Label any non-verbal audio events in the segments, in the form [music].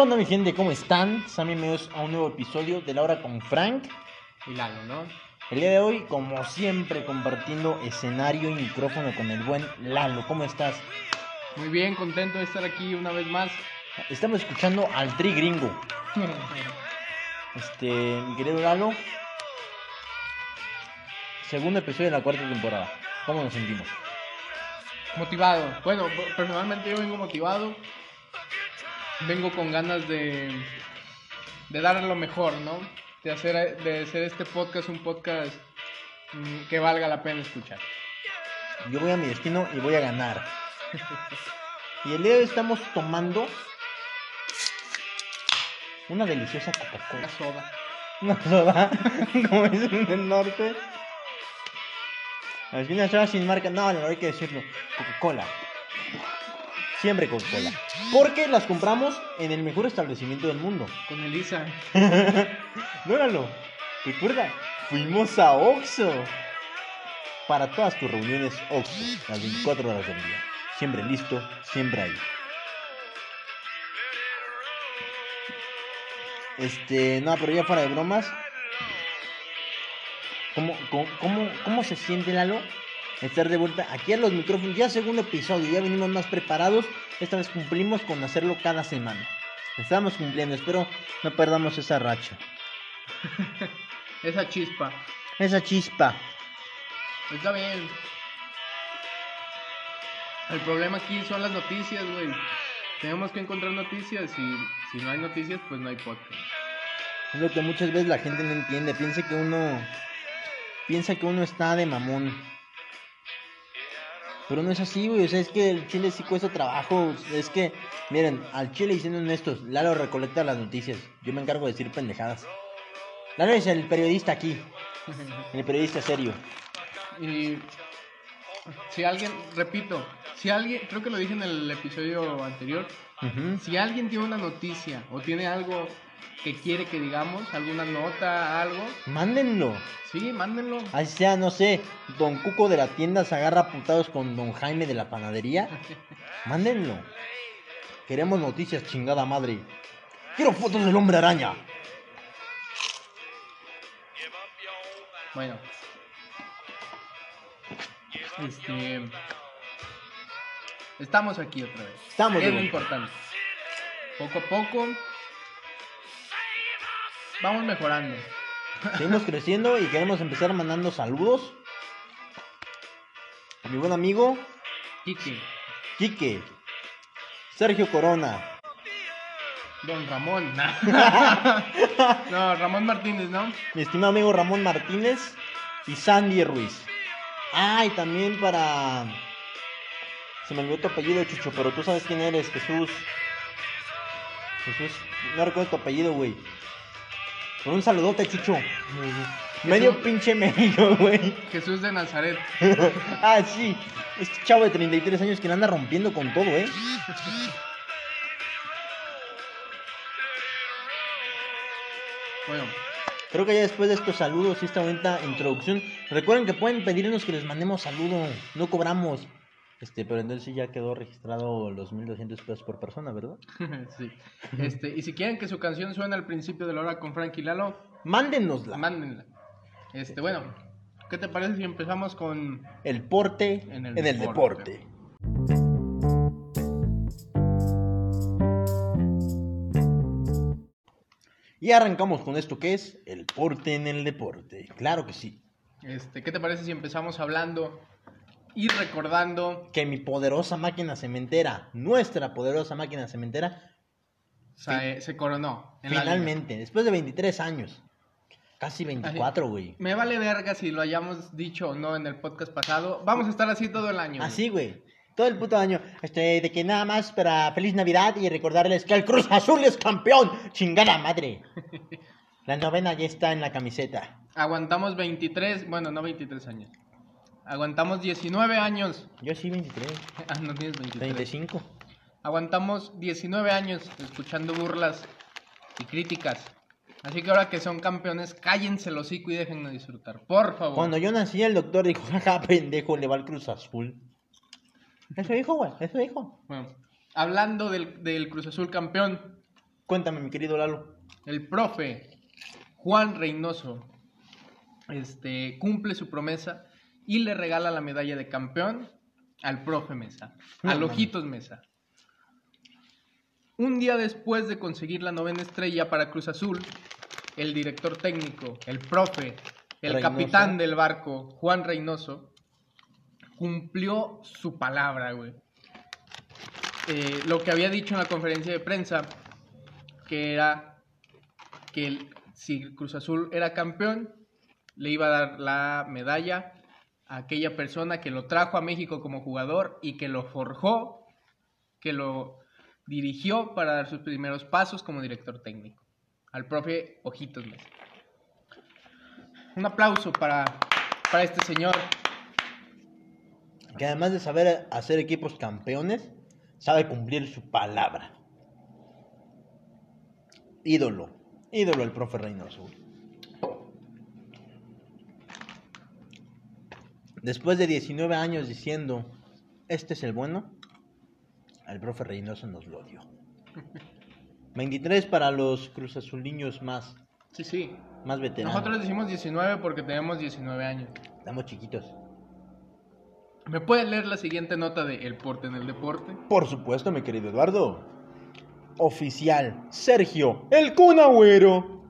¿Qué onda mi gente? ¿Cómo están? Sean bienvenidos a un nuevo episodio de La Hora con Frank. Y Lalo, ¿no? El día de hoy, como siempre, compartiendo escenario y micrófono con el buen Lalo. ¿Cómo estás? Muy bien, contento de estar aquí una vez más. Estamos escuchando al Tri Gringo. [laughs] Este, mi querido Lalo. Segundo episodio de la cuarta temporada. ¿Cómo nos sentimos? motivado. Bueno, personalmente yo vengo motivado. Vengo con ganas de, de dar lo mejor, ¿no? De hacer, de hacer este podcast un podcast mm, que valga la pena escuchar. Yo voy a mi destino y voy a ganar. y el día de hoy estamos tomando una deliciosa Una Coca-Cola. soda. Una soda, [laughs] como dicen en el norte. Una soda sin marca. No, no hay que decirlo. Coca-Cola. Siempre Coca-Cola. Porque las compramos en el mejor establecimiento del mundo. Con Elisa. [laughs] Dóralo. Recuerda, fuimos a Oxxo. Para todas tus reuniones Oxxo, las 24 horas del día. Siempre listo, siempre ahí. Este, no, pero ya fuera de bromas. ¿Cómo, cómo, cómo, cómo se siente Lalo? Estar de vuelta aquí a los micrófonos. Ya segundo episodio, ya venimos más preparados. Esta vez cumplimos con hacerlo cada semana. Estamos cumpliendo, espero no perdamos esa racha. [laughs] Esa chispa. Esa chispa. Está bien. El problema aquí son las noticias, güey. Tenemos que encontrar noticias y si no hay noticias, pues no hay podcast. Es lo que muchas veces la gente no entiende. Piensa que uno. Piensa que uno está de mamón. Pero no es así, güey. O sea, es que el chile sí cuesta trabajo. Es que, miren, al chile diciendo honestos, Lalo recolecta las noticias. Yo me encargo de decir pendejadas. Lalo es el periodista aquí. [laughs] El periodista serio. Y si alguien, repito, si alguien, creo que lo dije en el episodio anterior, si alguien tiene una noticia o tiene algo que quiere que digamos, alguna nota, algo, Mándenlo. sí, mándenlo. Así sea, no sé, Don Cuco de la tienda se agarra putados con Don Jaime de la panadería. [laughs] Mándenlo. Queremos noticias, chingada madre. Quiero fotos del hombre araña. Bueno. Este Estamos aquí otra vez. Estamos es lo importante. Poco a poco vamos mejorando. Seguimos creciendo y queremos empezar mandando saludos. A mi buen amigo, Kike, Quique. Sergio Corona. Don Ramón. [laughs] [laughs] no, Ramón Martínez, ¿no? Mi estimado amigo Ramón Martínez. Y Sandy Ruiz. Ah, y también para... Se me olvidó tu apellido, Chucho, pero tú sabes quién eres, Jesús. Jesús, no recuerdo tu apellido, güey. Con un saludote, Chucho. Medio pinche México, güey. Jesús de Nazaret. [laughs] ah, sí. Este chavo de 33 años que la anda rompiendo con todo, ¿eh? Bueno, Creo que ya después de estos saludos y esta bonita introducción, recuerden que pueden pedirnos que les mandemos saludo, no cobramos. Este, pero entonces sí ya quedó registrado los 1200 pesos por persona, ¿verdad? [laughs] sí. Este, y si quieren que su canción suene al principio de la hora con Frankie Lalo, Mándenosla. mándenla. Este, bueno, ¿qué te parece si empezamos con El porte en el deporte. deporte. Y arrancamos con esto que es el porte en el deporte. Claro que sí. este, qué te parece si empezamos hablando y recordando Que mi poderosa máquina cementera, nuestra poderosa máquina cementera, se, se coronó en finalmente, después de 23 años, casi 24, güey. Me vale verga si lo hayamos dicho o no en el podcast pasado. Vamos a estar así todo el año. Así, güey. Todo el puto año. Este, de que nada más para feliz Navidad y recordarles que el Cruz Azul es campeón. Chingada madre. [laughs] La novena ya está en la camiseta. Aguantamos 23, bueno, no 23 años. Aguantamos 19 años. Yo sí, 23. [laughs] Ah, no tienes 23. 35. Aguantamos 19 años escuchando burlas y críticas. Así que ahora que son campeones, cállense el hocico y déjenme disfrutar. Por favor. Cuando yo nací, el doctor dijo, jaja, pendejo, le va al Cruz Azul. Eso dijo, güey, eso dijo. Bueno, hablando del, del Cruz Azul campeón, Cuéntame, mi querido Lalo. el profe Juan Reynoso este, cumple su promesa y le regala la medalla de campeón al profe Mesa, al. Ojitos Mesa. Un día después de conseguir la novena estrella para Cruz Azul, el director técnico, el profe, el Reynoso. capitán del barco, Juan Reynoso, cumplió su palabra, güey. Eh, lo que había dicho en la conferencia de prensa, que era que el- si Cruz Azul era campeón, le iba a dar la medalla aquella persona que lo trajo a México como jugador y que lo forjó, que lo dirigió para dar sus primeros pasos como director técnico, al profe Ojitos Mesa. Un aplauso para, para este señor. Que además de saber hacer equipos campeones, sabe cumplir su palabra. Ídolo. Ídolo el profe Reynoso. Después de 19 años diciendo, este es el bueno, el profe Reynoso nos lo dio. [laughs] 23 para los Cruz Azuliños más, Sí, sí. más veteranos. Nosotros decimos 19 porque tenemos 19 años. Estamos chiquitos. ¿Me pueden leer la siguiente nota de El Porte en el Deporte? Por supuesto, mi querido Eduardo. Oficial, Sergio, el Kun Agüero,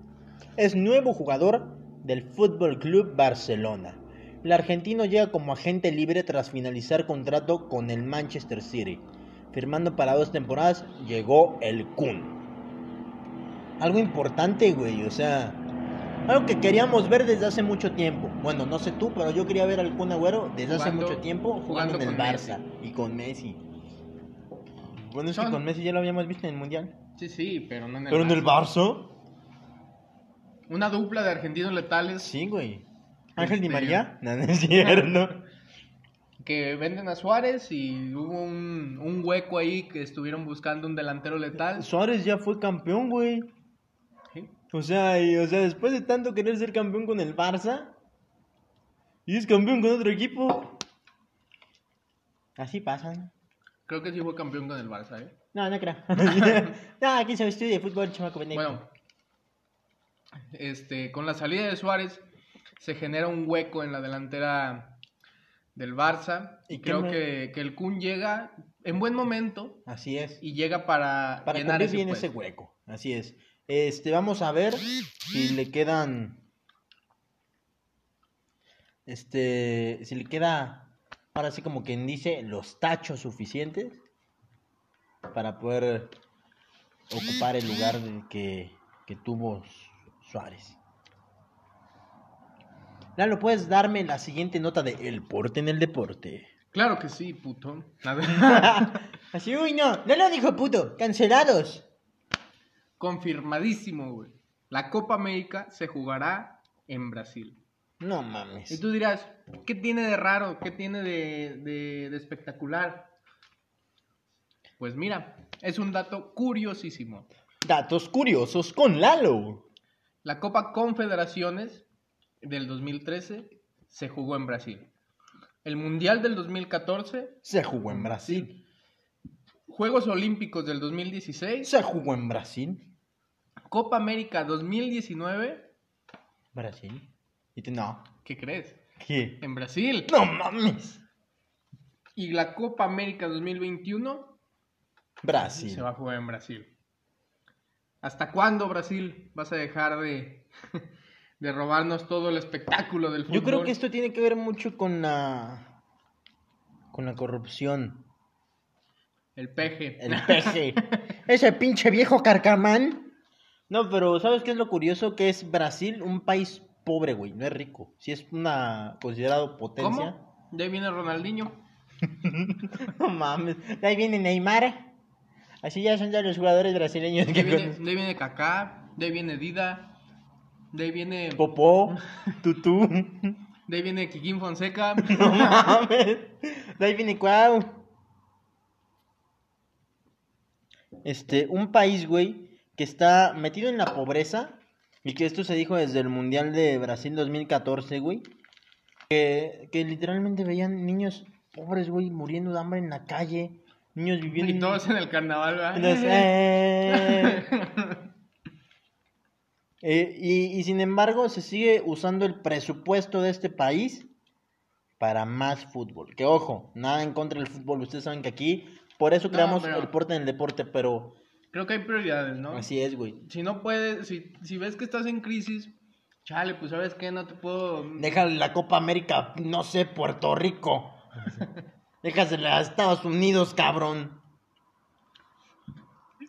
es nuevo jugador del Fútbol Club Barcelona. El argentino llega como agente libre tras finalizar contrato con el Manchester City. Firmando para dos temporadas, llegó el Kun. Algo importante, güey, o sea, algo que queríamos ver desde hace mucho tiempo. Bueno, no sé tú, pero yo quería ver al Kun Agüero desde hace mucho tiempo jugando, jugando en el Barça y con Messi. Bueno, es que con Messi ya lo habíamos visto en el Mundial. Sí, sí, pero no en el Pero en el Barça, Una dupla de argentinos letales sí, güey. Ángel Di Este- María, [laughs] no, no es cierto. que venden a Suárez y hubo un, un hueco ahí que estuvieron buscando un delantero letal. Suárez ya fue campeón, güey. Sí. O sea, y, o sea, después de tanto querer ser campeón con el Barça, y es campeón con otro equipo. Así pasan. Creo que sí fue campeón con el Barça, ¿eh? No, no creo. [laughs] [laughs] no, aquí se estudia de fútbol, chamaco. Bueno, este, con la salida de Suárez se genera un hueco en la delantera del Barça ¿Y creo me- que, que el Kun llega en buen momento Así es. y llega para, Para llenar ese bien ese hueco. Así es. Este, vamos a ver si le quedan. Este, si le queda. Ahora sí, como quien dice, los tachos suficientes para poder ocupar el lugar que, que tuvo Suárez. Lalo, ¿puedes darme la siguiente nota de El Porte en el Deporte? Claro que sí, puto. [laughs] Así, uy, no, no lo dijo puto, cancelados. Confirmadísimo, güey. La Copa América se jugará en Brasil. No mames. Y tú dirás, ¿qué tiene de raro? ¿Qué tiene de, de- de espectacular? Pues mira, es un dato curiosísimo. Datos curiosos con Lalo. La Copa Confederaciones del 2013 se jugó en Brasil. El Mundial del 2014, Se jugó en Brasil. Juegos Olímpicos del 2016, Se jugó en Brasil. Copa América 2019, Brasil. Y tú, no. ¿qué crees? ¿Qué? En Brasil. No mames. Y la Copa América 2021 Brasil. se va a jugar en Brasil. ¿Hasta cuándo Brasil vas a dejar de, [laughs] de robarnos todo el espectáculo del fútbol? Yo creo que esto tiene que ver mucho con la. con la corrupción. El peje. El peje. [laughs] Ese pinche viejo carcamán. No, pero ¿sabes qué es lo curioso? Que es Brasil un país pobre, güey. No es rico. Si es una considerado potencia. ¿Cómo? De ahí viene Ronaldinho. [laughs] no mames. De ahí viene Neymar. Así ya son ya los jugadores brasileños De que ahí viene, de ahí viene Kaká, de ahí viene Dida, de ahí viene, Popó, [laughs] Tutú. de ahí viene Kikín Fonseca. [laughs] No mames. De ahí viene Cuau. Este, un país, güey, que está metido en la pobreza. Y que esto se dijo desde el Mundial de Brasil 2014, güey. Que, que literalmente veían niños pobres, güey, muriendo de hambre en la calle. Niños viviendo Y en- todos en el carnaval, ¿verdad? Entonces, eh. [laughs] Eh, y, y sin embargo, se sigue usando el presupuesto de este país para más fútbol. Que ojo, nada en contra del fútbol. Ustedes saben que aquí, por eso creamos el deporte en el deporte, pero Creo que hay prioridades, ¿no? así es, güey. Si no puedes, si, si ves que estás en crisis, chale, pues sabes qué, no te puedo... [laughs] Déjale la Copa América, no sé, Puerto Rico. [laughs] Déjasela a Estados Unidos, cabrón.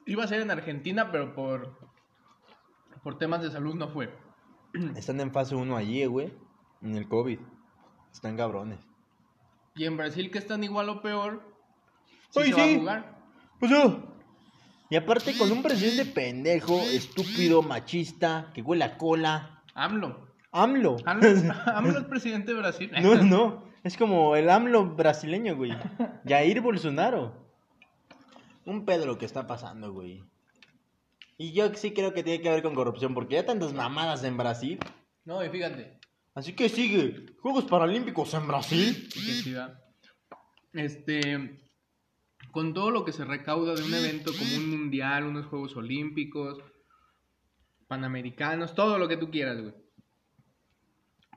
Iba a ser en Argentina, pero por, por temas de salud no fue. [clears throat] Están en fase 1 allí, güey. En el COVID. Están cabrones. Y en Brasil, que están igual o peor, sí se va sí. a jugar. Pues no. Y aparte con un presidente pendejo, estúpido, machista, que huele a cola. AMLO. AMLO. AMLO, [laughs] AMLO es presidente de Brasil. No, no. Es como el AMLO brasileño, güey. [laughs] Jair Bolsonaro. Un pedo lo que está pasando, güey. Y yo sí creo que tiene que ver con corrupción, porque ya tantas mamadas en Brasil. No, y fíjate. Así que sigue. Juegos Paralímpicos en Brasil. sí. Este, con todo lo que se recauda de un evento como un mundial, unos Juegos Olímpicos, Panamericanos, todo lo que tú quieras, güey.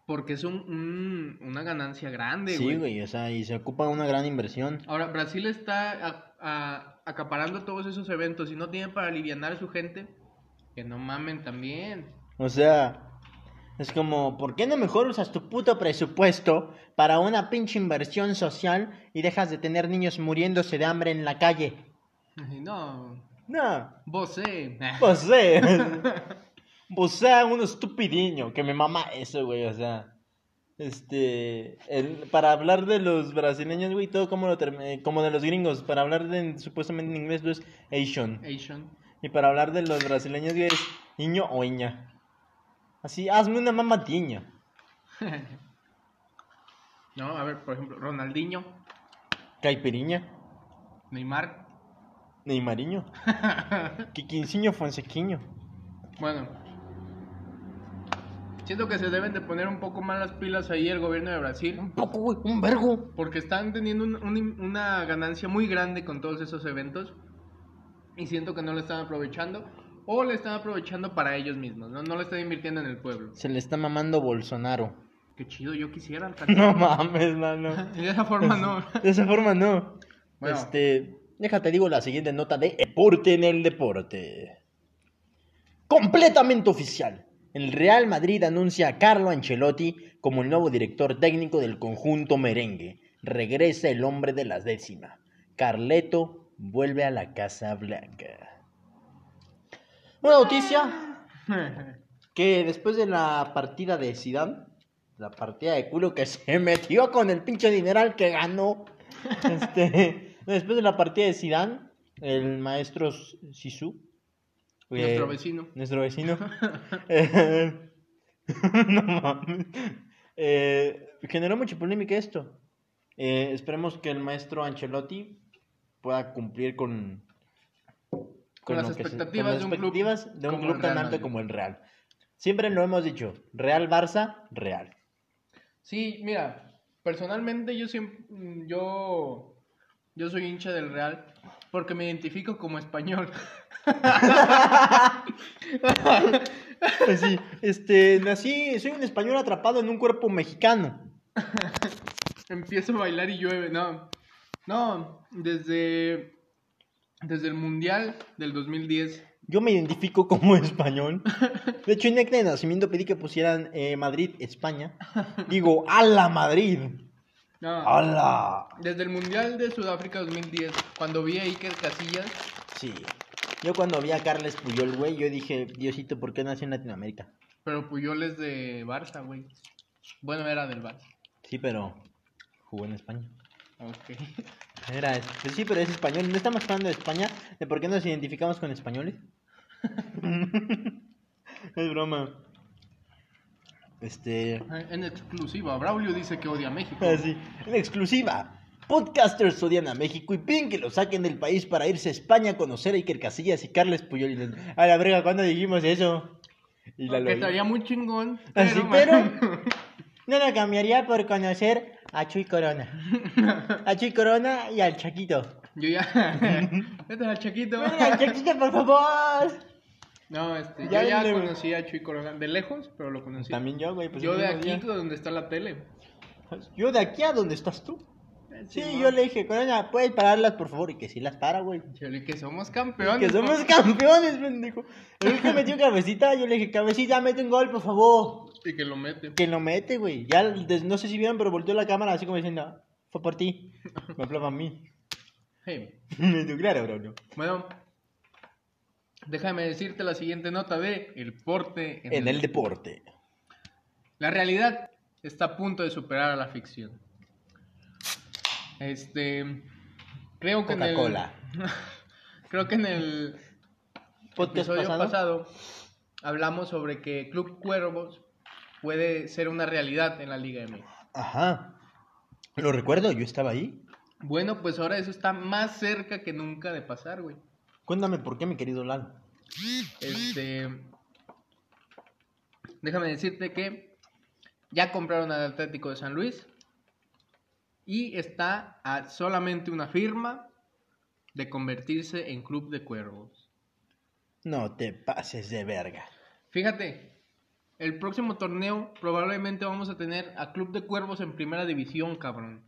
Porque es un, un- una ganancia grande, Sí, güey, o sea, y se ocupa una gran inversión. Ahora, Brasil está a- a- acaparando todos esos eventos y no tiene para aliviar a su gente. Que no mamen también. O sea, es como, ¿por qué no mejor usas tu puto presupuesto para una pinche inversión social y dejas de tener niños muriéndose de hambre en la calle? No, No, vos eh. pues sé. Sea [laughs] un estupidiño, que me mama eso, güey, o sea. Este, el- para hablar de los brasileños, güey, todo como, lo term- como de los gringos, para hablar de, supuestamente en inglés, es Asian. Asian. Y para hablar de los brasileños, güey, es niño o iña. Así, hazme una mamatiña. [laughs] No, a ver, por ejemplo, Ronaldinho, Caipiriña, Neymar. Neymariño, [laughs] Quiquinciño, Fonsequiño. Bueno, siento que se deben de poner un poco más las pilas ahí el gobierno de Brasil. Un poco, güey, un vergo. Porque están teniendo un- un- una ganancia muy grande con todos esos eventos. Y siento que no lo están aprovechando. O le están aprovechando para ellos mismos. No, no lo están invirtiendo en el pueblo. Se le está mamando Bolsonaro. Qué chido, yo quisiera. alcanzar. [laughs] No mames, mano. [laughs] De esa forma no. [laughs] De esa forma no. Bueno. Este, déjate digo la siguiente nota de deporte en el deporte. Completamente oficial. El Real Madrid anuncia a Carlo Ancelotti como el nuevo director técnico del conjunto merengue. Regresa el hombre de la décima. Carleto vuelve a la Casa Blanca. Una noticia [laughs] que después de la partida de Zidane, la partida de culo que se [laughs] metió con el pinche dineral que ganó, este, [laughs] después de la partida de Zidane, el maestro Sisu, Nuestro eh, vecino. nuestro vecino, eh, [laughs] [laughs] no mames, eh, generó mucha polémica esto. Eh, esperemos que el maestro Ancelotti pueda cumplir con Con las se- expectativas con las de un club de un tan alto como el Real. Siempre lo hemos dicho, Real Barça, Real. Sí, mira, personalmente yo siempre, yo, yo soy hincha del Real porque me identifico como español. Pues sí, este, nací, soy un español atrapado en un cuerpo mexicano. Empiezo a bailar y llueve, no. No, desde, desde el Mundial del 2010. Yo me identifico como español. De hecho, en acta de nacimiento pedí que pusieran eh, Madrid, España. Digo, ¡Hala Madrid! No, ¡Hala! desde el Mundial de Sudáfrica 2010, cuando vi a Iker Casillas, Sí. Yo cuando vi a Carles Puyol, güey, yo dije, Diosito, ¿por qué nació en Latinoamérica? pero Puyol es de Barça, güey. Bueno, era del Barça. Sí, pero jugó en España. Ok. [laughs] Era, pues sí, pero es español. No estamos hablando de España, de por qué nos identificamos con españoles. [laughs] es broma. Este. En exclusiva, Braulio dice que odia a México. [laughs] En exclusiva. Podcasters odian a México y piden que lo saquen del país para irse a España a conocer a Iker Casillas y Carles Puyol. A la verga, ¿cuándo dijimos eso? Y la estaría muy chingón. Así, man- pero [laughs] no lo cambiaría por conocer a Chuy Corona. [laughs] A Chuy Corona y al Chaquito. Yo ya. Es el Chaquito. Venga, al Chaquito, por favor. No, este. Ya yo ya le- conocí a Chuy Corona. De lejos, pero lo conocí. También yo, güey. pues yo de aquí, día. donde está la tele. Yo de aquí a donde estás tú. Sí, man. yo le dije, Corona, ¿puedes pararlas, por favor? Y que sí las para, güey. Yo le dije que somos Y campeones. Que somos campeones, pendejo. El que metió cabecita, yo le dije, cabecita, mete un gol, por favor. Y que lo mete. Que lo mete, güey. Ya, des- no sé si vieron, pero volteó la cámara así como diciendo, fue por ti. Me hablaba a mí. Hey. [laughs] Claro, bro. no. Bueno, déjame decirte la siguiente nota de El Porte En el deporte. La realidad está a punto de superar a la ficción. Este. Creo que en el. [laughs] Creo que en el Podcast episodio pasado. pasado. hablamos sobre que Club Cuervos puede ser una realidad en la Liga MX. Ajá. Lo recuerdo, yo estaba ahí. Bueno, pues ahora eso está más cerca que nunca de pasar, güey. Cuéntame por qué, mi querido Lalo. Este. Déjame decirte que ya compraron al Atlético de San Luis y está a solamente una firma de convertirse en Club de Cuervos. No te pases de verga. Fíjate, el próximo torneo probablemente vamos a tener a Club de Cuervos en primera división, cabrón.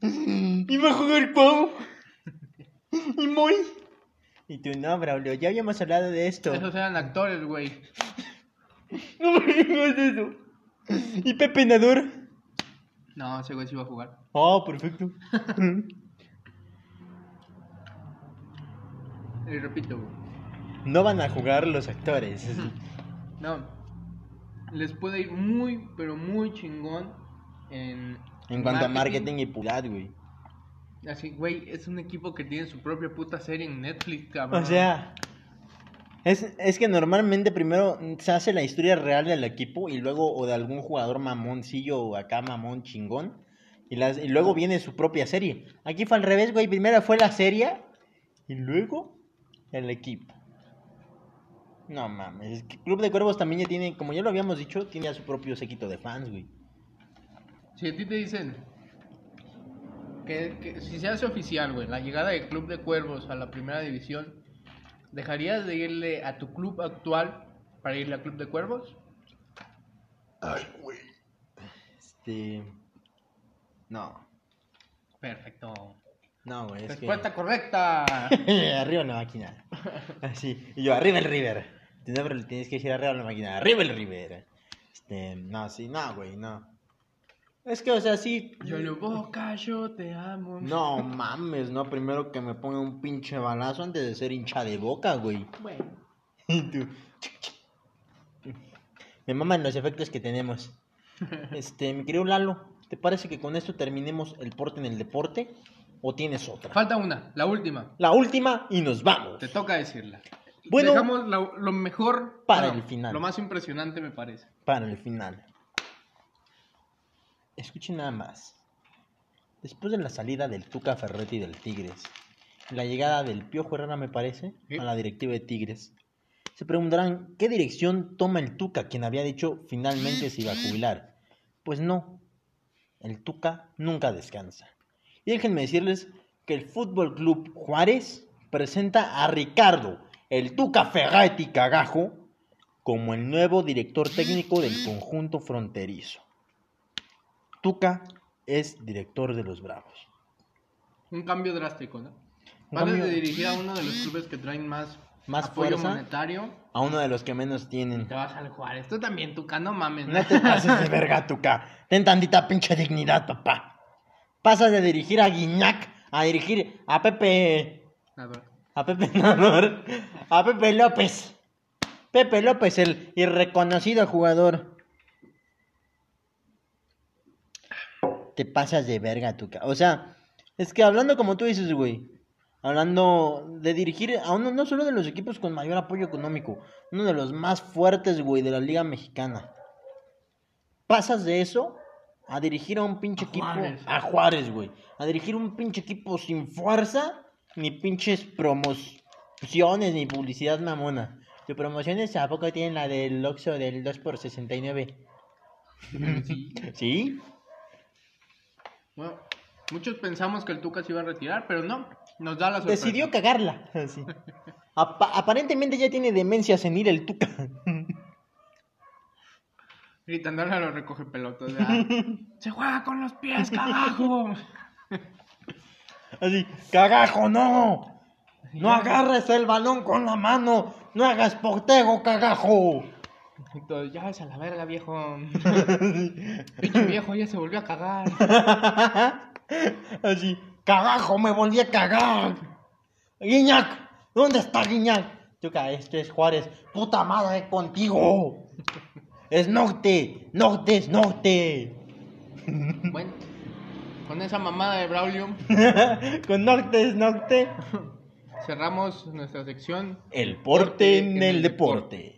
[laughs] Iba a jugar Pau. [laughs] Y muy. Y tú no, Braulio, ya habíamos hablado de esto. Esos eran actores, güey. [laughs] No me digas eso. Y Pepe Nador. No, ese güey sí iba a jugar. Oh, perfecto. [laughs] Y repito, güey. No van a jugar los actores. [laughs] No. Les puede ir muy, pero muy chingón en... En cuanto a marketing y publicidad, güey. Así, güey, es un equipo que tiene su propia puta serie en Netflix, cabrón. O sea, es, es que normalmente primero se hace la historia real del equipo y luego o de algún jugador mamoncillo o acá mamón chingón y, las, y luego viene su propia serie. Aquí fue al revés, güey. Primero fue la serie y luego el equipo. No mames, Club de Cuervos también ya tiene, como ya lo habíamos dicho, tiene ya su propio séquito de fans, güey. Si a ti te dicen que, que si se hace oficial, güey, la llegada del Club de Cuervos a la primera división, ¿dejarías de irle a tu club actual para irle al Club de Cuervos? Ay, güey. Este. No, Perfecto. no, güey. Que... Respuesta correcta. [laughs] arriba la máquina. [laughs] Así. Y yo, arriba el River. No, pero le tienes que decir arriba la máquina. Arriba el River. Este, no, sí, no, güey, no. Es que, o sea, sí. Yo lo boca, yo te amo. No mames, no. Primero que me ponga un pinche balazo antes de ser hincha de boca, güey. Bueno. [laughs] Y tú. Me maman los efectos que tenemos. [laughs] Este, mi querido Lalo, ¿te parece que con esto terminemos el porte en el deporte? ¿O tienes otra? Falta una, la última. La última y nos vamos. Te toca decirla. Bueno. Dejamos lo, lo mejor Para el final. Lo más impresionante me parece. para el final. Escuchen nada más. Después de la salida del Tuca Ferretti del Tigres, y la llegada del Piojo Herrera, me parece, Sí. a la directiva de Tigres, se preguntarán qué dirección toma el Tuca, quien había dicho finalmente se iba a jubilar. Pues no, el Tuca nunca descansa. Y déjenme decirles que el Fútbol Club Juárez presenta a Ricardo, el Tuca Ferretti Cagajo, como el nuevo director técnico del conjunto fronterizo. Tuca es director de los Bravos. Un cambio drástico, ¿no? Cambio- de dirigir a uno de los clubes que traen más, Más apoyo fuerza. monetario, A uno de los que menos tienen. te vas al Juárez. Tú también, Tuca, no mames. No te pases de verga, Tuca. Ten tantita pinche dignidad, papá. Pasas de dirigir a Guiñac a dirigir a Pepe. Nada. A Pepe Nador. A Pepe López. Pepe López, el irreconocido jugador. Te pasas de verga, Tuca. O sea, Es que hablando como tú dices, güey. Hablando de dirigir a uno, no solo de los equipos con mayor apoyo económico, uno de los más fuertes, güey, de la Liga Mexicana. Pasas de eso a dirigir a un pinche A equipo. Juárez. A Juárez, güey. A dirigir un pinche equipo sin fuerza, ni pinches promociones, ni publicidad mamona. ¿Tu promociones a poco tienen la del Oxxo del 2x69? Sí. [laughs] ¿Sí? Bueno, muchos pensamos que el Tuca se iba a retirar, pero no. Nos da la sorpresa. Decidió cagarla. [laughs] Apa- aparentemente ya tiene demencia senil el Tuca. [laughs] Gritándole a los recoge pelotas. [laughs] Se juega con los pies, cagajo. Así, cagajo, no. No agarres el balón con la mano. No hagas portero, cagajo. Y ya ves a la verga, viejo. [laughs] Pinche viejo ya se volvió a cagar. [laughs] Así, cagajo, me volví a cagar. Guiñac, ¿dónde está Guiñac? Tuca, esto es Juárez. Puta madre contigo. Es norte, norte es norte. [laughs] Bueno, con esa mamada de Braulio Con norte es norte. cerramos nuestra sección. El porte en el deporte.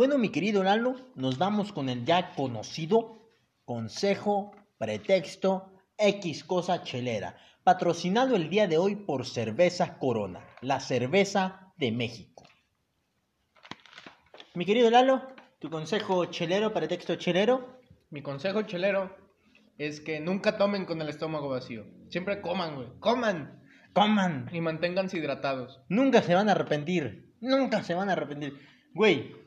Bueno, mi querido Lalo, nos vamos con el ya conocido consejo, pretexto, X cosa chelera, patrocinado el día de hoy por Cerveza Corona, la cerveza de México. Mi querido Lalo, tu consejo chelero, pretexto chelero. Mi consejo chelero es que nunca tomen con el estómago vacío. Siempre coman, güey. Coman Coman. y manténganse hidratados. Nunca se van a arrepentir. Nunca se van a arrepentir. Güey.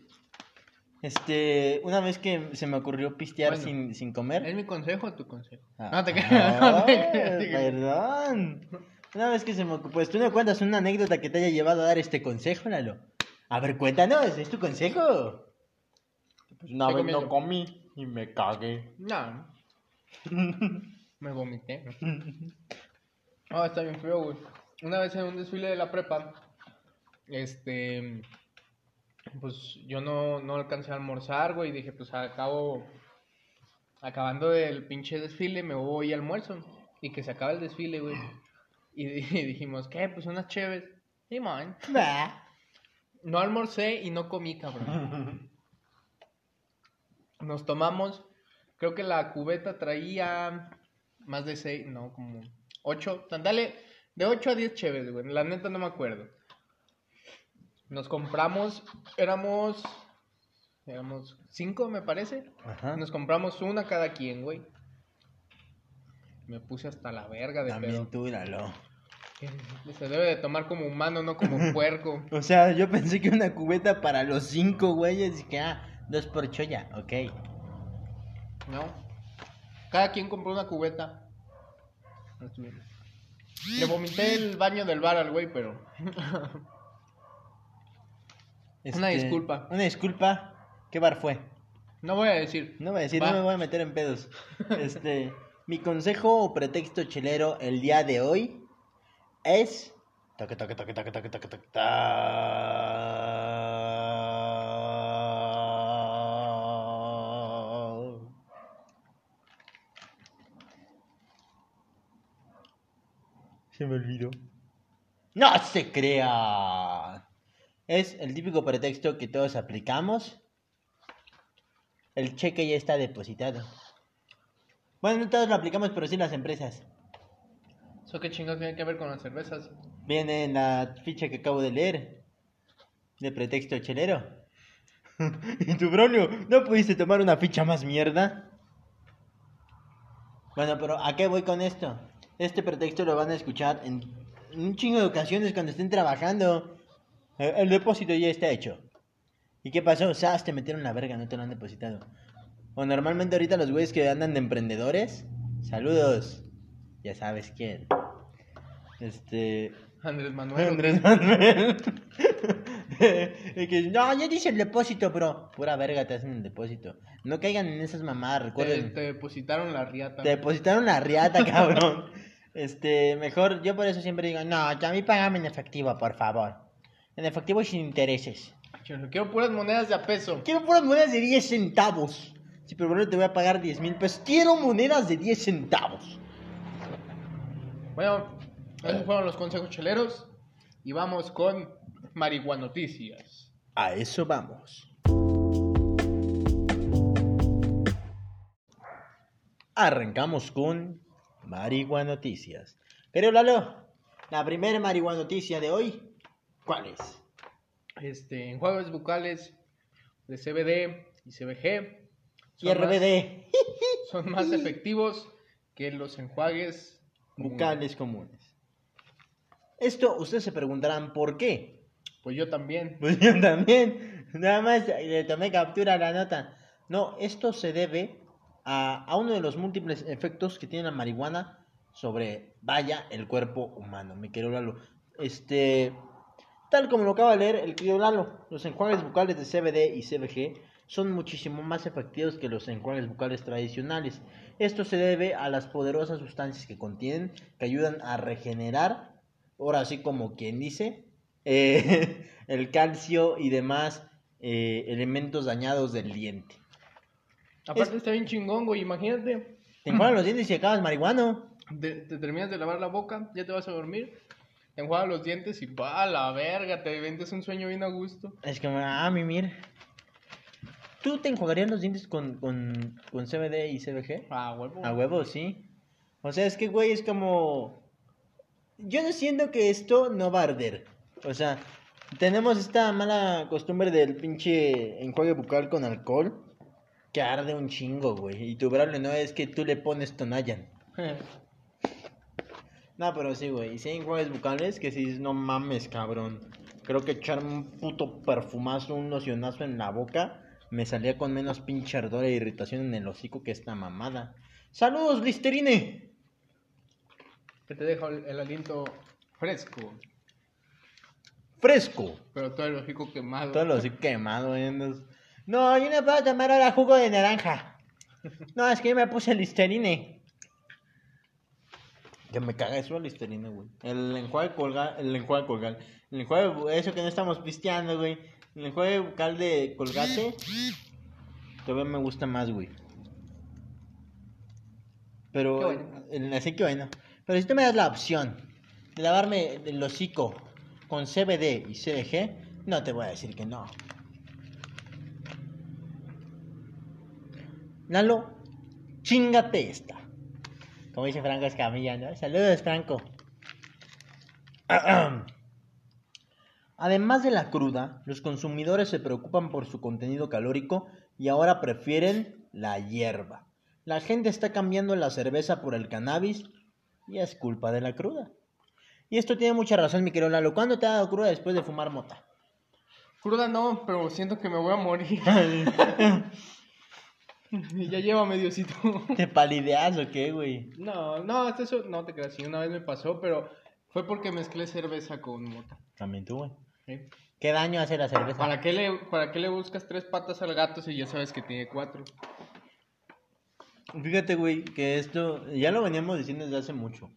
Este, una vez que se me ocurrió pistear Bueno. sin, sin ¿Es comer. mi consejo o tu consejo? Ah, No te creas, no te ah, creas, creas. Perdón. Una vez que se me ocurrió. Pues tú me cuentas una anécdota que te haya llevado a dar este consejo, Lalo. A ver, cuéntanos, ¿es tu consejo? Pues una vez no comí y me cagué. No. Me vomité. Ah, está bien feo, güey. Una vez en un desfile de la prepa, este, pues yo no, no alcancé a almorzar, güey. y Dije, pues acabo, acabando el pinche desfile, me voy y almuerzo. Y que se acaba el desfile, güey. Y, di- [laughs] y dijimos, ¿qué? Pues unas chéves. Man. Bah. No almorcé y no comí, cabrón. [laughs] Nos tomamos, creo que la cubeta traía más de seis, no, como ocho, dale, de ocho a diez chéves, güey, la neta no me acuerdo. Nos compramos, éramos, éramos cinco, me parece. Ajá. Nos compramos una cada quien, güey. Me puse hasta la verga de También pedo. tú, Lalo. [laughs] Se debe de tomar como humano, no como [laughs] puerco. O sea, yo pensé que una cubeta para los cinco güeyes y que, ah, dos por choya, ok. ¿No? Cada quien compró una cubeta. Le vomité el baño del bar al güey, pero. [laughs] Una disculpa. Una disculpa. ¿Qué bar fue? No voy a decir. No voy a decir, Va. no me voy a meter en pedos. [laughs] Este, mi consejo o pretexto chelero el día de hoy es. Toque, toque, toque, toque, toque, toque, toque. Se me olvidó. ¡No se crea! Es el típico pretexto que todos aplicamos. El cheque ya está depositado. Bueno, no todos lo aplicamos, pero sí las empresas. ¿Eso qué chingados tiene que ver con las cervezas? Viene en la ficha que acabo de leer. De pretexto chelero. [laughs] ¿Y tu Braulio? ¿No pudiste tomar una ficha más mierda? Bueno, pero ¿a qué voy con esto? Este pretexto lo van a escuchar en un chingo de ocasiones cuando estén trabajando. Eh, El depósito ya está hecho. ¿Y qué pasó? ¡Sas! Te metieron la verga, no te lo han depositado. O normalmente ahorita los güeyes que andan de emprendedores. Saludos. Ya sabes quién. Este. Andrés Manuel. [laughs] Andrés Manuel. [laughs] Y que, no, ya dice el depósito, bro. Pura verga te hacen el depósito. No caigan en esas mamadas, Te, recuerden. te depositaron la riata. Te depositaron la riata, [laughs] cabrón. Este, mejor, yo por eso siempre digo, no, ya a mí pagame en efectivo, por favor. En efectivo y sin intereses. Cholo, quiero puras monedas de a peso. Quiero puras monedas de 10 centavos. Sí, pero bueno, te voy a pagar 10 mil pesos. Quiero monedas de 10 centavos. Bueno, esos fueron los consejos cheleros. Y vamos con Marihuanoticias. A eso vamos. Arrancamos con Marihuanoticias. Pero Lalo, la primera Marihuanoticia de hoy, ¿cuál es? Este, enjuagues bucales de CBD y CBG Y más- RBD, [laughs] son más efectivos que los enjuagues bucales comunes. Esto, ustedes se preguntarán, ¿por qué? Pues yo también. [laughs] Pues yo también, nada más le tomé captura a la nota. No, esto se debe a, a uno de los múltiples efectos que tiene la marihuana sobre, vaya, el cuerpo humano. Me quiero Lalo. Este, tal como lo acaba de leer el querido Lalo, los enjuagues bucales de CBD y CBG son muchísimo más efectivos que los enjuagues bucales tradicionales. Esto se debe a las poderosas sustancias que contienen, que ayudan a regenerar, ahora así como quien dice, eh, [laughs] el calcio y demás eh, elementos dañados del diente. Aparte está bien chingón, güey. Imagínate, Te enjuagan los dientes y acabas marihuano. te, te terminas de lavar la boca, ya te vas a dormir, te enjuagas los dientes y pa la verga, te vendes un sueño bien a gusto. Es como, ah, mi mir. ¿Tú te enjuagarías los dientes con, con, con CBD y CBG? Ah, huevo. A huevo, sí. O sea, es que, güey, es como... Yo no siento que esto no va a arder. O sea, tenemos esta mala costumbre del pinche enjuague bucal con alcohol que arde un chingo, güey. Y tu brable no es que tú le pones Tonayan. [laughs] No, pero sí, güey. Y si hay enjuagues bucales que si no mames, cabrón. Creo que echarme un puto perfumazo, un locionazo en la boca me salía con menos pinche ardor e irritación en el hocico que esta mamada. ¡Saludos, Listerine! que te deja el, el aliento fresco, Fresco. pero todo el hocico quemado. Todo lo así quemado, ¿eh? No, No, yo no puedo tomar ahora jugo de naranja. No, es que yo me puse Listerine. Que me caga eso el Listerine, güey. El enjuague colgal, el enjuague colgal. El enjuague, eso que no estamos pisteando, güey. El enjuague bucal de colgate. Todavía me gusta más, güey. Pero, Qué bueno. el- así que bueno. Pero si tú me das la opción de lavarme el hocico con CBD y CBG, no te voy a decir que no. Lalo, chingate esta. Como dice Franco Escamilla, ¿no? Saludos, Franco. Además de la cruda, los consumidores se preocupan por su contenido calórico y ahora prefieren la hierba. La gente está cambiando la cerveza por el cannabis y es culpa de la cruda. Y esto tiene mucha razón, mi querido Lalo. ¿Cuándo te ha dado cruda después de fumar mota? Cruda no, pero siento que me voy a morir. [laughs] [laughs] Y [laughs] ya lleva mediocito. [laughs] ¿Te palideas o qué, güey? No, no, hasta eso no te creas. Sí, una vez me pasó, pero fue porque mezclé cerveza con mota. También tú, güey. ¿sí? ¿Qué daño hace la cerveza? ¿Para qué, le, ¿Para qué le buscas tres patas al gato si ya sabes que tiene cuatro? Fíjate, güey, que esto ya lo veníamos diciendo desde hace mucho.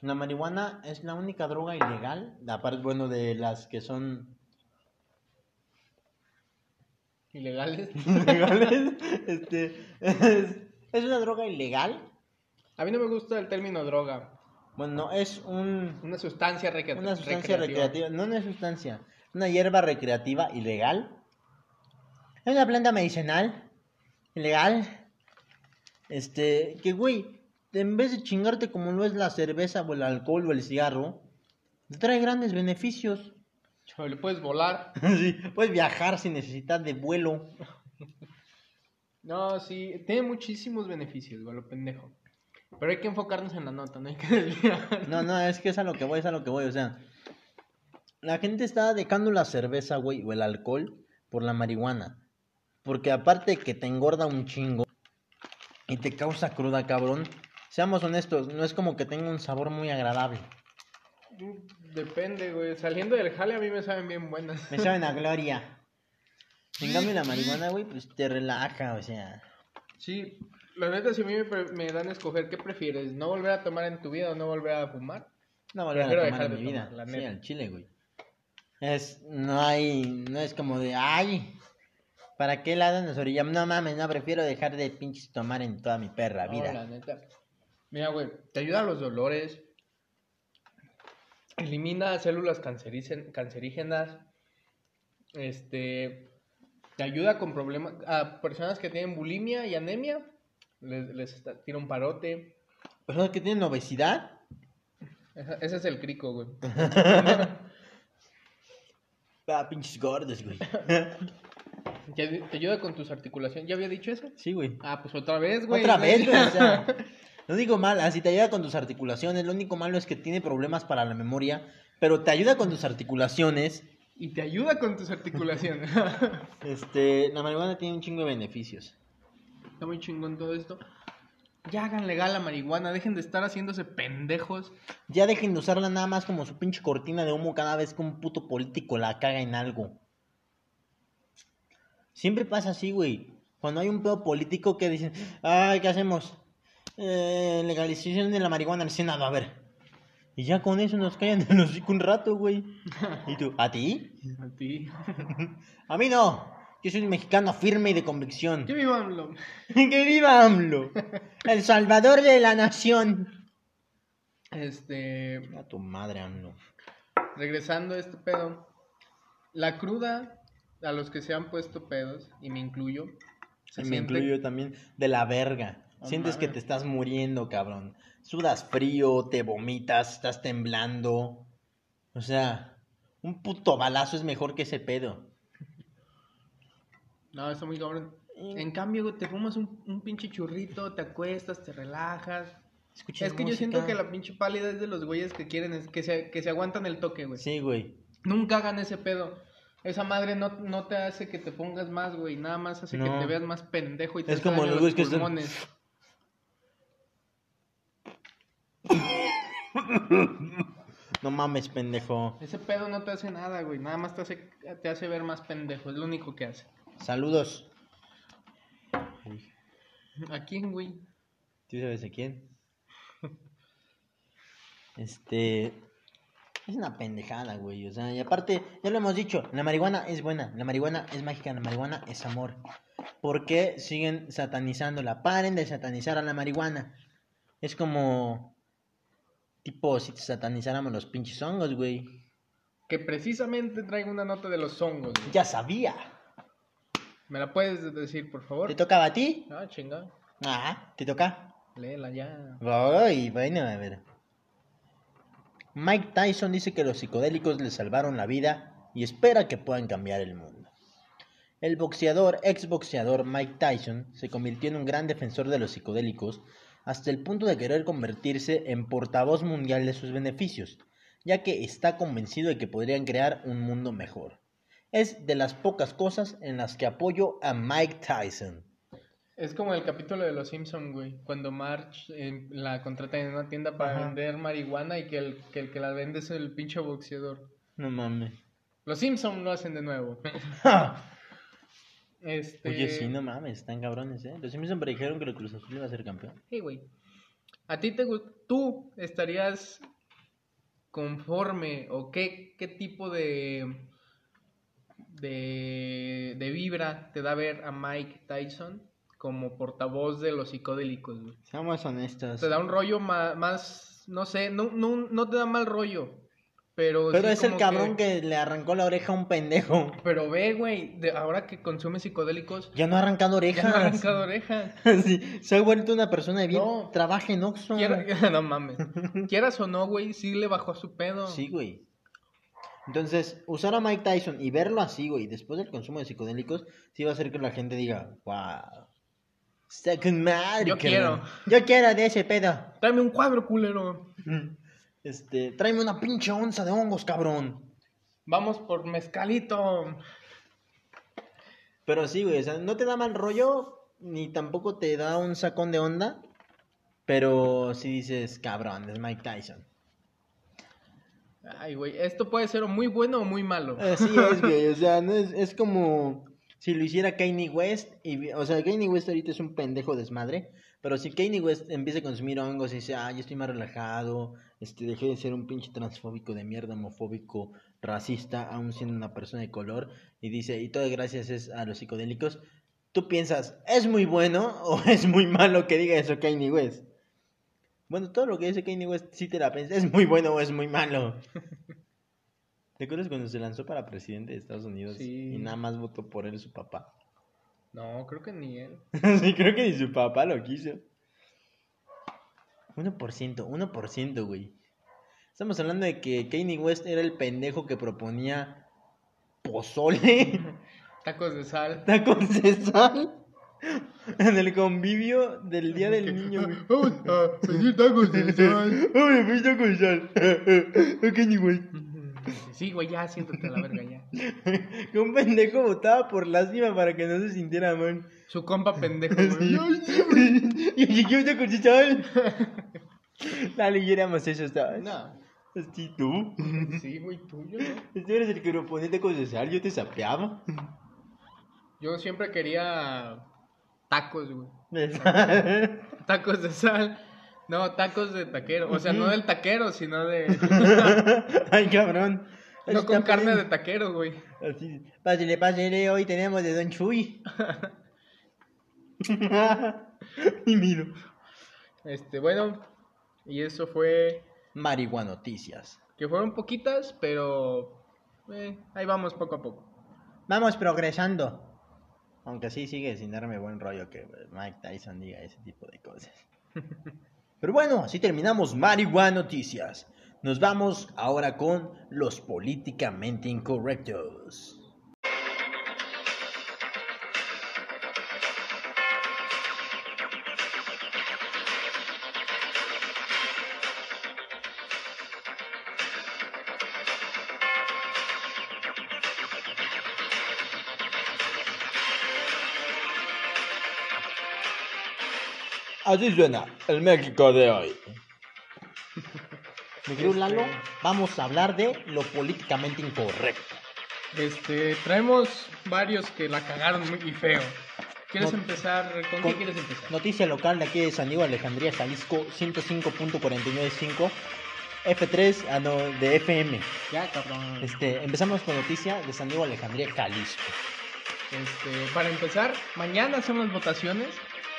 La marihuana es la única droga ilegal, aparte, bueno, de las que son ¿Ilegales? [laughs] legales. este, es, [laughs] es una droga ilegal. A mí no me gusta el término droga. Bueno, no, es un, Una sustancia recre- una sustancia recreativa. No una sustancia, una hierba recreativa ilegal. Es una planta medicinal ilegal. Este, que güey, en vez de chingarte como lo es la cerveza o el alcohol o el cigarro, te trae grandes beneficios. Chavo, le puedes volar. [laughs] Sí, puedes viajar sin necesidad de vuelo. No, sí, tiene muchísimos beneficios, güey, lo pendejo. Pero hay que enfocarnos en la nota, no hay que [laughs] desviar. No, no, es que es a lo que voy, es a lo que voy. O sea, la gente está dejando la cerveza, güey, o el alcohol por la marihuana. Porque aparte que te engorda un chingo y te causa cruda, cabrón. Seamos honestos, no es como que tenga un sabor muy agradable. Depende, güey. Saliendo del jale a mí me saben bien buenas. Me saben a gloria. En cambio, la marihuana, güey, pues te relaja, o sea. Sí, la neta, si a mí me, pre- me dan a escoger, ¿qué prefieres? ¿No volver a tomar en tu vida o no volver a fumar? No volver a tomar dejar en de mi vida. tomar, la Sí, neta. al chile, güey. Es, no hay, no es como de, ay, ¿para qué lado nos orillamos? No mames, no, prefiero dejar de pinches tomar en toda mi perra No, vida. la neta. Mira, güey, te ayuda a los dolores, elimina células cancerígenas, este, te ayuda con problemas, a personas que tienen bulimia y anemia, les, les tira un parote. Personas que tienen obesidad, ese es el crico, güey. [laughs] ah, pinches gordos, güey. [laughs] Te te ayuda con tus articulaciones. ¿Ya había dicho eso? Sí, güey. Ah, pues otra vez, güey. Otra vez, güey, o sea, [laughs] no digo mal, así te ayuda con tus articulaciones, lo único malo es que tiene problemas para la memoria, pero te ayuda con tus articulaciones. Y te ayuda con tus articulaciones. [laughs] Este, la marihuana tiene un chingo de beneficios. Está muy chingón todo esto. Ya hagan legal la marihuana, dejen de estar haciéndose pendejos. Ya dejen de usarla nada más como su pinche cortina de humo cada vez que un puto político la caga en algo. Siempre pasa así, güey. Cuando hay un pedo político que dicen, ay, ¿qué hacemos? Eh, legalización de la marihuana en el Senado, a ver. Y ya con eso nos callan el hocico un rato, güey. ¿Y tú? ¿A ti? A ti. [laughs] A mí no. Yo soy un mexicano firme y de convicción. ¿Qué viva AMLO? [laughs] ¡Que viva AMLO! El salvador de la nación. Este. A tu madre, AMLO. Regresando a este pedo. La cruda, a los que se han puesto pedos, y me incluyo. Se Y me siente- incluyo también de la verga. Sientes que te estás muriendo, cabrón. Sudas frío, te vomitas, estás temblando. O sea, un puto balazo es mejor que ese pedo. [laughs] No, está muy cabrón. En cambio, te fumas un, un pinche churrito, te acuestas, te relajas. Escuchas es que yo siento que la pinche pálida es de los güeyes que quieren, es- que se, que se aguantan el toque, güey. Sí, güey. Nunca hagan ese pedo. Esa madre no, no te hace que te pongas más, güey. Nada más hace que te veas más pendejo y te Es como los a güeyes que están- No mames, pendejo. Ese pedo no te hace nada, güey. Nada más te hace, te hace ver más pendejo. Es lo único que hace. Saludos. ¿A quién, güey? ¿Tú sabes a quién? [laughs] Este. Es una pendejada, güey. O sea, y aparte, ya lo hemos dicho, la marihuana es buena, la marihuana es mágica, la marihuana es amor. ¿Por qué siguen satanizándola? Paren de satanizar a la marihuana. Es como. Tipo, si te satanizáramos los pinches hongos, güey. Que precisamente traigo una nota de los hongos. güey. Ya sabía. ¿Me la puedes decir, por favor? ¿Te tocaba a ti? Ah, chinga. Ah, ¿te toca? Léela ya. Ay, bueno, a ver. Mike Tyson dice que los psicodélicos le salvaron la vida y espera que puedan cambiar el mundo. El boxeador, ex boxeador Mike Tyson se convirtió en un gran defensor de los psicodélicos hasta el punto de querer convertirse en portavoz mundial de sus beneficios, ya que está convencido de que podrían crear un mundo mejor. Es de las pocas cosas en las que apoyo a Mike Tyson. Es como el capítulo de Los Simpson, güey. Cuando Marge eh, la contrata en una tienda para Ajá. vender marihuana y que el, que el que la vende es el pinche boxeador. No mames. Los Simpson lo hacen de nuevo. [laughs] Este... Oye, sí, no mames, están cabrones, ¿eh? Los Simpsons predijeron que el Cruz Azul iba a ser campeón. Sí, güey. ¿A ti te gust- ¿Tú estarías conforme o qué, qué tipo de, de, de vibra te da ver a Mike Tyson como portavoz de los psicodélicos, güey? Seamos honestos. Te da un rollo ma- más, no sé, no, no, no te da mal rollo, pero... Pero sí es el cabrón que... le arrancó la oreja a un pendejo. Pero ve, güey, ahora que consume psicodélicos, Ya no ha arrancado ya orejas. no ha arrancado orejas. [laughs] Sí, se ha vuelto una persona de bien. No. Trabaja en Oxxo. Quiera- [laughs] [laughs] no mames. Quieras o no, güey, sí le bajó su pedo. Sí, güey. Entonces, usar a Mike Tyson y verlo así, güey, después del consumo de psicodélicos, sí va a hacer que la gente diga, wow. Está con madre. Yo cabrón. Yo quiero de ese pedo. Tráeme un cuadro, culero. Este, tráeme una pinche onza de hongos, cabrón. Vamos por mezcalito. Pero sí, güey, o sea, no te da mal rollo, ni tampoco te da un sacón de onda, pero sí dices, cabrón, es Mike Tyson. Ay, güey, esto puede ser muy bueno o muy malo. Así es, [laughs] güey, o sea, no es, es como si lo hiciera Kanye West, y, o sea, Kanye West ahorita es un pendejo desmadre, Pero si Kanye West empieza a consumir hongos y dice, ah, yo estoy más relajado, este, dejé de ser un pinche transfóbico de mierda, homofóbico, racista, aún siendo una persona de color, y dice, y todo gracias es a los psicodélicos, tú piensas, ¿es muy bueno [laughs] o es muy malo que diga eso Kanye West? Bueno, todo lo que dice Kanye West sí te la piensas, ¿es muy bueno o es muy malo? [laughs] ¿Te acuerdas cuando se lanzó para presidente de Estados Unidos Sí. y nada más votó por él su papá? No, creo que ni él. [laughs] sí, creo que ni su papá lo quiso. 1%, 1%, güey. Estamos hablando de que Kanye West era el pendejo que proponía pozole, [laughs] Tacos de sal. [laughs] tacos de sal, en el convivio del Día del Niño, güey. Vamos a pedir tacos de sal. ¡Ay, me tacos de sal! Kanye West. [laughs] Sí, güey, ya siéntate a la verga ya. Que un pendejo votaba por lástima para que no se sintiera mal. Su compa pendejo, [laughs] güey. [laughs] Y yo de sal. Dale, y éramos eso, ¿sabes? No. Así tú. Sí, güey, tuyo, ¿no? Tú eres el que proponía tacos de sal, yo te sapeaba. Yo siempre quería tacos, güey. De sal. Tacos de sal. No, tacos de taquero. O sea, no del taquero, sino de. [laughs] Ay, cabrón. no con carne de taquero, güey. Así, pásele, pásele, hoy tenemos de Don Chuy. [laughs] y miro. Este, bueno. Y eso fue. Marihuana Noticias. Que fueron poquitas, pero. eh, ahí vamos poco a poco. Vamos progresando. Aunque sí sigue sin darme buen rollo que Mike Tyson diga ese tipo de cosas. [laughs] Pero bueno, así terminamos Marihuana Noticias. Nos vamos ahora con los políticamente incorrectos. Así suena el México de hoy. [laughs] Mi querido Este- Lalo, vamos a hablar de lo políticamente incorrecto. Este, traemos varios que la cagaron muy y feo. ¿Quieres No- empezar? ¿Con, con- qué quieres empezar? Noticia local de aquí de San Diego, Alejandría, Jalisco, 105.495. F3, ah, no, de FM. Ya, cabrón. Este, empezamos con noticia de San Diego, Alejandría, Jalisco. Este, para empezar, mañana son las votaciones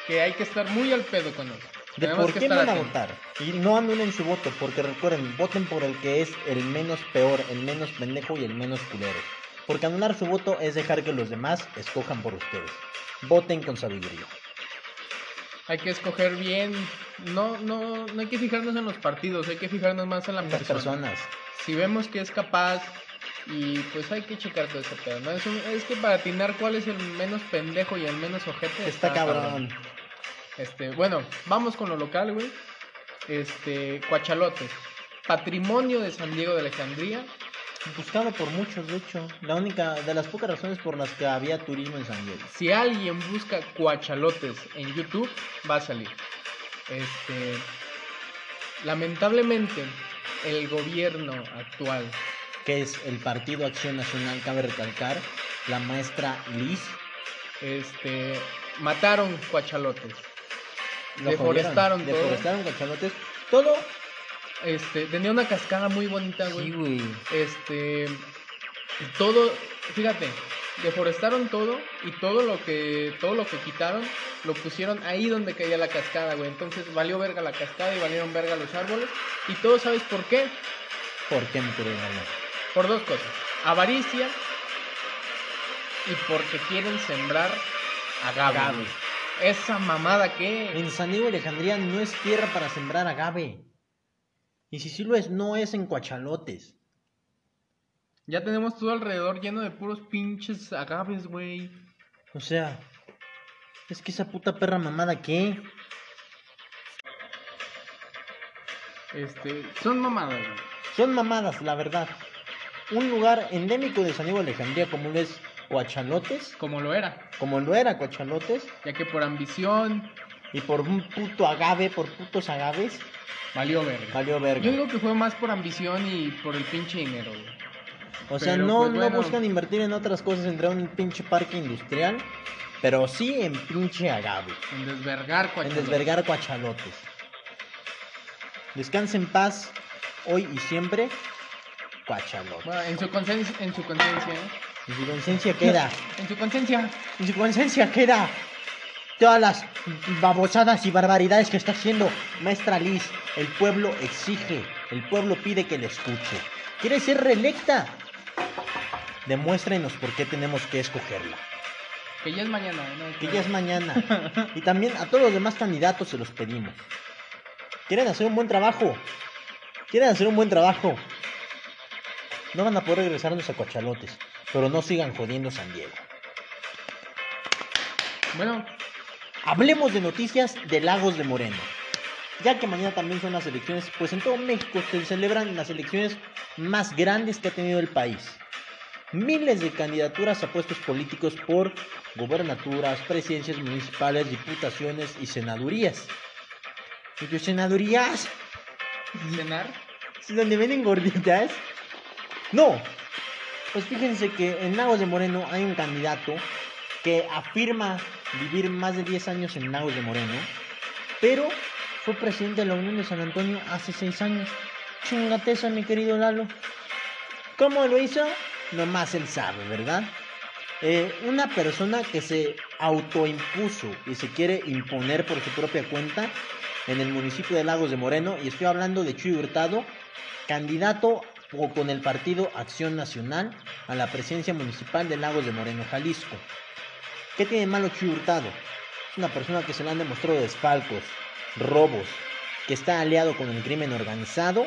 que hay que estar muy al pedo con eso. De Tenemos por qué van a votar. Y no anulen su voto, porque recuerden, voten por el que es el menos peor, el menos pendejo y el menos culero. Porque anular su voto es dejar que los demás escojan por ustedes. Voten con sabiduría. Hay que escoger bien. No, no, no hay que fijarnos en los partidos, hay que fijarnos más en la Las persona. personas. Si vemos que es capaz y pues hay que checar todo ese pedo, ¿no? Es, un- es que para atinar cuál es el menos pendejo y el menos ojete. Está cabrón. Este, bueno, vamos con lo local, güey. Este, Cuachalotes. Patrimonio de San Diego de Alejandría. Buscado por muchos, de hecho. La única, de las pocas razones por las que había turismo en San Diego. Si alguien busca Cuachalotes en YouTube, va a salir. Este, lamentablemente, el gobierno actual Que es el Partido Acción Nacional, cabe recalcar. La maestra Liz. este, mataron Cuachalotes. Lo Deforestaron jodieron, todo. Deforestaron cachalotes. Todo. Este, tenía una cascada muy bonita, güey. Sí, güey. Este, todo, fíjate, deforestaron todo y todo lo que, todo lo que quitaron lo pusieron ahí donde caía la cascada, güey. Entonces valió verga la cascada y valieron verga los árboles. Y todo, ¿sabes por qué? ¿Por qué me quieren hablar? Por dos cosas. Avaricia y porque quieren sembrar agave. Agave. Esa mamada que En San Diego Alejandría no es tierra para sembrar agave. Y si sí lo es, no es en cuachalotes. ya tenemos todo alrededor lleno de puros pinches agaves, güey. O sea, es que esa puta perra mamada, ¿qué? Este, son mamadas, güey. Son mamadas, la verdad. Un lugar endémico de San Diego Alejandría como lo es Coachalotes, Como lo era. como lo era Coachalotes, Ya que por ambición y por un puto agave, por putos agaves, valió verga. valió verga. Yo digo que fue más por ambición y por el pinche dinero, güey. O sea, Pero, no, pues, no bueno. buscan invertir en otras cosas, entre un pinche parque industrial Pero sí en pinche agave. En desvergar, En cuachalotes. desvergar cuachalotes. Descanse en paz, hoy y siempre, cuachalotes. Bueno, en su conciencia, en su conciencia, ¿eh? En su conciencia queda, En su conciencia. en su conciencia queda todas las babosadas y barbaridades que está haciendo maestra Liz. El pueblo exige, el pueblo pide que le escuche. ¿Quiere ser reelecta? Demuéstrenos por qué tenemos que escogerla. Que ya es mañana, ¿no? Que ya es mañana. Y también a todos los demás candidatos se los pedimos. ¿Quieren hacer un buen trabajo? ¿Quieren hacer un buen trabajo? No van a poder regresarnos a Coachalotes, pero no sigan jodiendo San Diego. Bueno, Hablemos de noticias de Lagos de Moreno. Ya que mañana también son las elecciones, pues en todo México se celebran las elecciones más grandes que ha tenido el país. Miles de candidaturas a puestos políticos por gobernaturas, presidencias municipales, diputaciones y senadurías. ¿Y senadurías? cenar. ¿Sí, ¿Donde venden gorditas? No. Pues fíjense que en Lagos de Moreno hay un candidato que afirma vivir más de 10 años en Lagos de Moreno, pero fue presidente de la Unión de San Antonio hace 6 años. Chingateza, mi querido Lalo. ¿Cómo lo hizo? Nomás él sabe, ¿verdad? Eh, una persona que se autoimpuso y se quiere imponer por su propia cuenta en el municipio de Lagos de Moreno, y estoy hablando de Chuy Hurtado, candidato o con el partido Acción Nacional a la presidencia municipal de Lagos de Moreno, Jalisco. ¿Qué tiene malo Chuy Hurtado? Es una persona que se le han demostrado desfalcos, robos, que está aliado con el crimen organizado.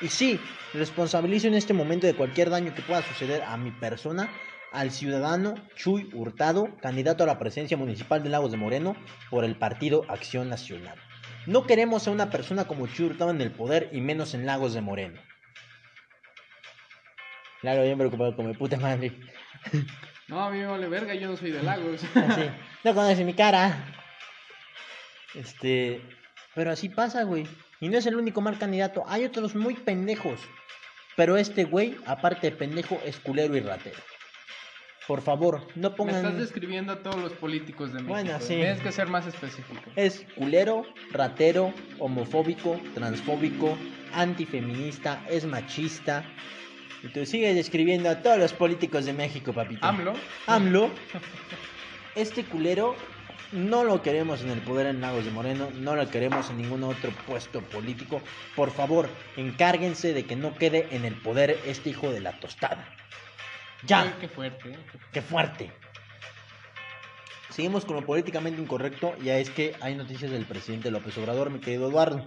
Y sí, responsabilizo en este momento de cualquier daño que pueda suceder a mi persona al ciudadano Chuy Hurtado, candidato a la presidencia municipal de Lagos de Moreno por el partido Acción Nacional. No queremos a una persona como Chuy Hurtado en el poder y menos en Lagos de Moreno. Claro, bien preocupado con mi puta madre. No, a mí me vale verga, yo no soy de Lagos. [laughs] Así, no conoce mi cara. Este, pero así pasa, güey. Y no es el único mal candidato. Hay otros muy pendejos. Pero este güey, aparte de pendejo, es culero y ratero. Por favor, no Me pongan. estás describiendo a todos los políticos de México. Bueno, sí. Tienes que ser más específico. Es culero, ratero, homofóbico, transfóbico, antifeminista, es machista. Y tú sigues describiendo a todos los políticos de México, papito. AMLO. AMLO. [laughs] Este culero no lo queremos en el poder en Lagos de Moreno, no lo queremos en ningún otro puesto político. Por favor, encárguense de que no quede en el poder este hijo de la tostada. Ay, Ya, qué fuerte, ¿eh? qué fuerte. Seguimos con lo políticamente incorrecto, ya es que hay noticias del presidente López Obrador, mi querido Eduardo.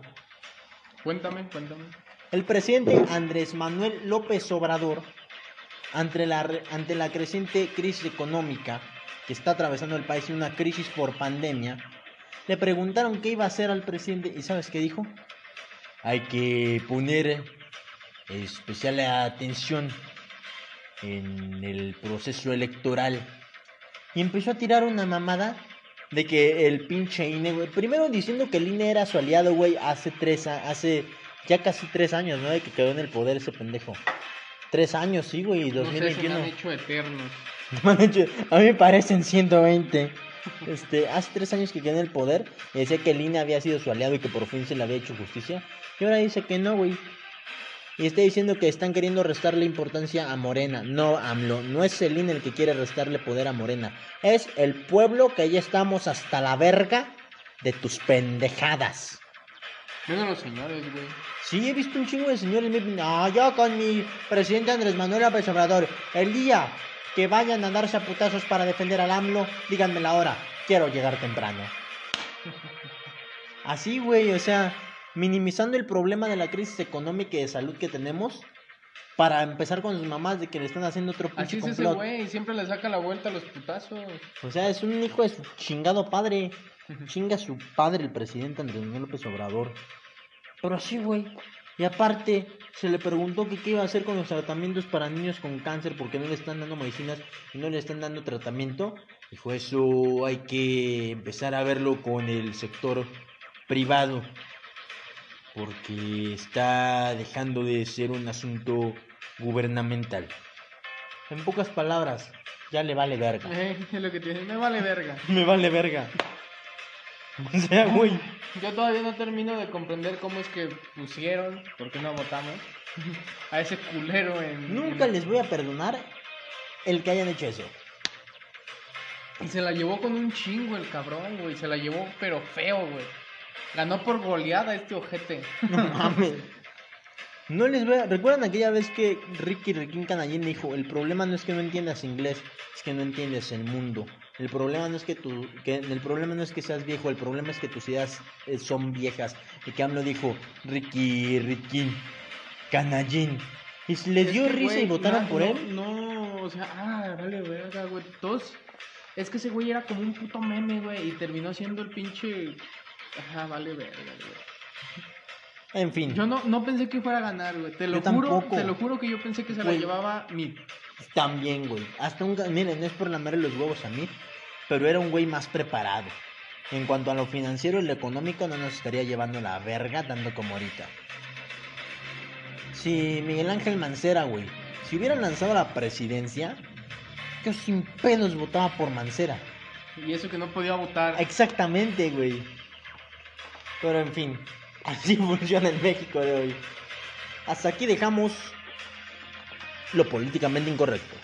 Cuéntame, cuéntame. El presidente Andrés Manuel López Obrador, ante la, ante la creciente crisis económica que está atravesando el país y una crisis por pandemia, le preguntaron qué iba a hacer al presidente y ¿sabes qué dijo? Hay que poner especial atención en el proceso electoral. Y empezó a tirar una mamada de que el pinche INE, primero diciendo que el INE era su aliado, güey, hace tres, hace ya casi tres años, ¿no? De que quedó en el poder ese pendejo. Tres años, sí, güey, No sé, se me 2021. han hecho eternos. [laughs] A mí me parecen 120. Este, hace tres años que quedó en el poder y decía que el INE había sido su aliado y que por fin se le había hecho justicia. Y ahora dice que no, güey. Y está diciendo que están queriendo restarle importancia a Morena. No, AMLO, no es el INE el que quiere restarle poder a Morena. Es el pueblo que ya estamos hasta la verga de tus pendejadas. Vengan los señores, güey. Sí, he visto un chingo de señores. No, yo con mi presidente Andrés Manuel López Obrador. El día que vayan a darse a putazos para defender al AMLO, díganme la hora. Quiero llegar temprano. [laughs] Así, güey, o sea, minimizando el problema de la crisis económica y de salud que tenemos. Para empezar con sus mamás de que le están haciendo otro pinche Así es ese complot. güey, siempre le saca la vuelta a los putazos. O sea, es un hijo de su chingado padre. Chinga su padre, el presidente Andrés Manuel López Obrador. Pero así, güey. Y aparte, se le preguntó que qué iba a hacer con los tratamientos para niños con cáncer porque no le están dando medicinas y no le están dando tratamiento. Dijo, eso hay que empezar a verlo con el sector privado. Porque está dejando de ser un asunto gubernamental. En pocas palabras, ya le vale verga. Eh, es [laughs] lo que te me vale verga. [laughs] Me vale verga. O [laughs] sea, güey. [laughs] Yo todavía no termino de comprender cómo es que pusieron, ¿por qué no votamos? A ese culero en... Nunca en- les voy a perdonar el que hayan hecho eso. Y se la llevó con un chingo el cabrón, güey. Se la llevó, pero feo, güey. Ganó por goleada este ojete. [laughs] No mames. No les voy a... ¿Recuerdan aquella vez que Ricky Riquín Canallín dijo, el problema no es que no entiendas inglés, es que no entiendes el mundo. El problema no es que tu, que el problema no es que seas viejo, el problema es que tus ideas eh, son viejas. Y que AMLO dijo, Ricky Riquín Canallín. Y les Es dio que, risa y votaron no, por no, él. No, o sea, ah, vale verga, güey. Todos. Es que ese güey era como un puto meme, güey. Y terminó siendo el pinche. Ajá, vale verga, güey. En fin, Yo no, no pensé que fuera a ganar, güey. Te lo Yo juro, tampoco. te lo juro que yo pensé que se la llevaba Mid. también, güey. Hasta un... Miren, no es por lamerle los huevos a mí, pero era un güey más preparado. En cuanto a lo financiero y lo económico, no nos estaría llevando la verga tanto como ahorita. Si Miguel Ángel Mancera, güey, si hubieran lanzado la presidencia, yo sin pedos votaba por Mancera. Y eso que no podía votar. Exactamente, güey. Pero en fin, [laughs] así funciona el México de hoy. Hasta aquí dejamos lo políticamente incorrecto.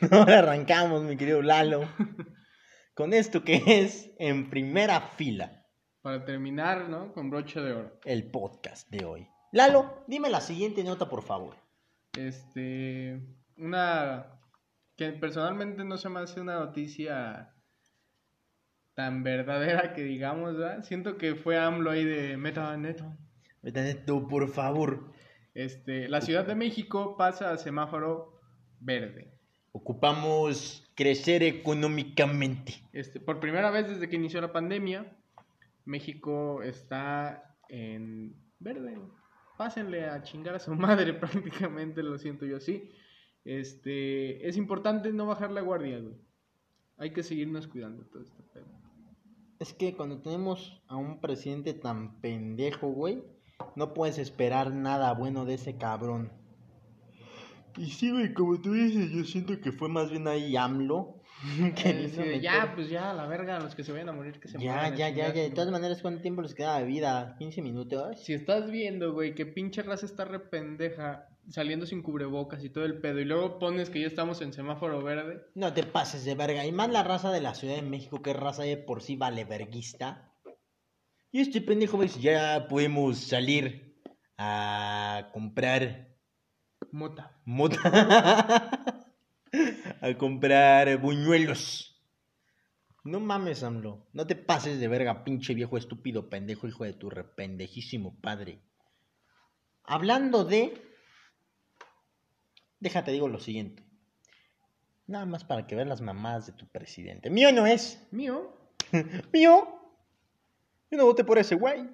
[laughs] Ahora arrancamos, mi querido Lalo, [laughs] con esto que es en primera fila Para terminar, ¿no? Con broche de oro. el podcast de hoy. Lalo, dime la siguiente nota, por favor. Este. Una. Que personalmente no se me hace una noticia tan verdadera que digamos, ¿verdad? Siento que fue AMLO ahí de meta neto. Vete tú, por favor. Este, la Ciudad de México pasa a semáforo verde. Ocupamos crecer económicamente. Este, por primera vez desde que inició la pandemia, México está en verde. Pásenle a chingar a su [laughs] madre prácticamente, lo siento yo así. Este, es importante no bajar la guardia, güey. Hay que seguirnos cuidando todo este pedo. Es que cuando tenemos a un presidente tan pendejo, güey, no puedes esperar nada bueno de ese cabrón. Y sí, güey, como tú dices, yo siento que fue más bien ahí AMLO. [laughs] que Eh, hizo sí, ya, pues ya, la verga, los que se vayan a morir, que se Ya, mueran. ya, ya, chingar a ya. De todas maneras, ¿cuánto tiempo les queda de vida? ¿15 minutos? Si estás viendo, güey, que pinche raza está re pendeja saliendo sin cubrebocas y todo el pedo, y luego pones que ya estamos en semáforo verde, No te pases de verga. Y más la raza de la Ciudad de México, que raza de por sí vale verguista. Y este pendejo dice, ya podemos salir a comprar mota. mota. [laughs] a comprar buñuelos. No mames, AMLO. No te pases de verga, pinche viejo estúpido pendejo, hijo de tu rependejísimo padre. Hablando de... Déjate, digo lo siguiente. Nada más para que veas las mamadas de tu presidente. Mío no es. Mío, [laughs] Mío. Yo no voté por ese güey.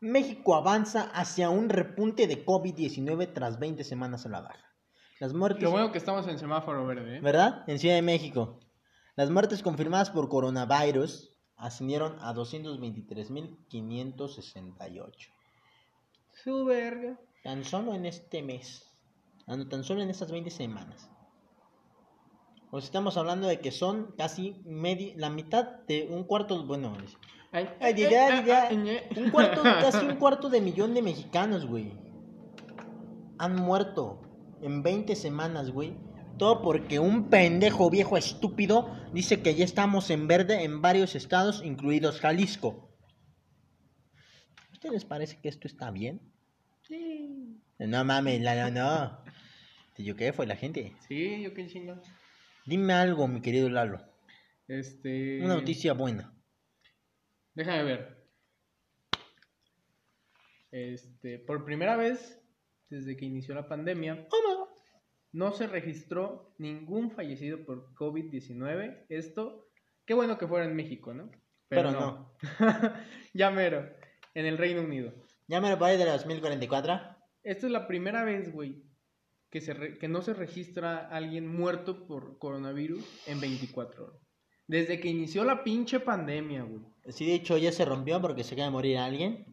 México avanza hacia un repunte de COVID-19 tras 20 semanas a la baja. Las muertes... lo bueno que estamos en semáforo verde, ¿eh? ¿Verdad? En Ciudad de México. Las muertes confirmadas por coronavirus ascendieron a 223.568. Su verga. Tan solo en este mes. Ah, tan solo en estas 20 semanas. Sea, estamos hablando de que son casi medi- la mitad de un cuarto, bueno, Ay, Ay, un cuarto, [laughs] casi un cuarto de millón de mexicanos, güey. Han muerto en 20 semanas, güey. Todo porque un pendejo viejo estúpido dice que ya estamos en verde en varios estados, incluidos Jalisco. ¿A ustedes les parece que esto está bien? Sí. No mames, no, no. ¿Yo qué fue la gente? Sí, yo qué chingón. Dime algo, mi querido Lalo. Este. Una noticia buena. Déjame ver. Este, por primera vez desde que inició la pandemia, no se registró ningún fallecido por COVID-19. Esto, qué bueno que fuera en México, ¿no? Pero [laughs] ya mero, en el Reino Unido. Ya me lo paré de la 2044. Esta es la primera vez, güey, que, se re- que no se registra alguien muerto por coronavirus en 24 horas. Desde que inició la pinche pandemia, güey. Sí, de hecho ya se rompió porque se acaba de morir alguien.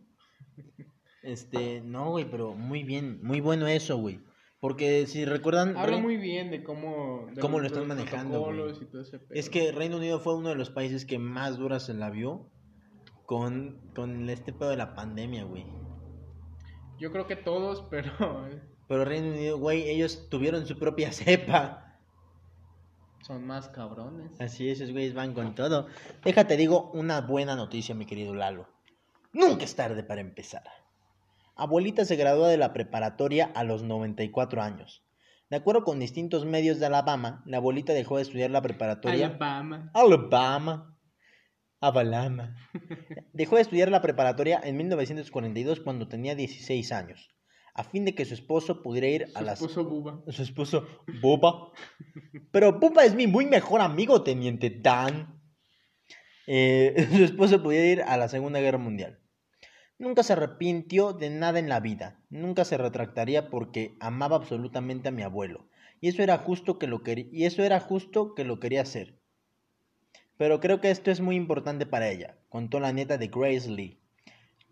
Este, no, güey, pero muy bien, muy bueno eso, güey. Porque si recuerdan, Habla muy bien de cómo... de Cómo lo están manejando, güey. protocolos y todo ese pedo. es que Reino Unido fue uno de los países que más dura se la vio con, con este pedo de la pandemia, güey. Yo creo que todos, [laughs] pero Pero Reino Unido, güey, ellos tuvieron su propia [laughs] cepa. Son más cabrones. Así esos güeyes van con todo. Déjate, digo una buena noticia, mi querido Lalo. Nunca es tarde para empezar. Abuelita se graduó de la preparatoria a los 94 años. De acuerdo con distintos medios de Alabama, la abuelita dejó de estudiar la preparatoria. Alabama. Alabama. Alabama. [laughs] Dejó de estudiar la preparatoria en 1942 cuando tenía 16 años, a fin de que su esposo pudiera ir a Su las esposo Buba. su esposo, Boba. Pero Boba es mi muy mejor amigo, teniente Dan. Eh, [laughs] su esposo podía ir a la Segunda Guerra Mundial. Nunca se arrepintió de nada en la vida. Nunca se retractaría porque amaba absolutamente a mi abuelo. Y eso era justo que lo quería, y eso era justo que lo quería hacer. Pero creo que esto es muy importante para ella, contó la nieta de Grace Lee.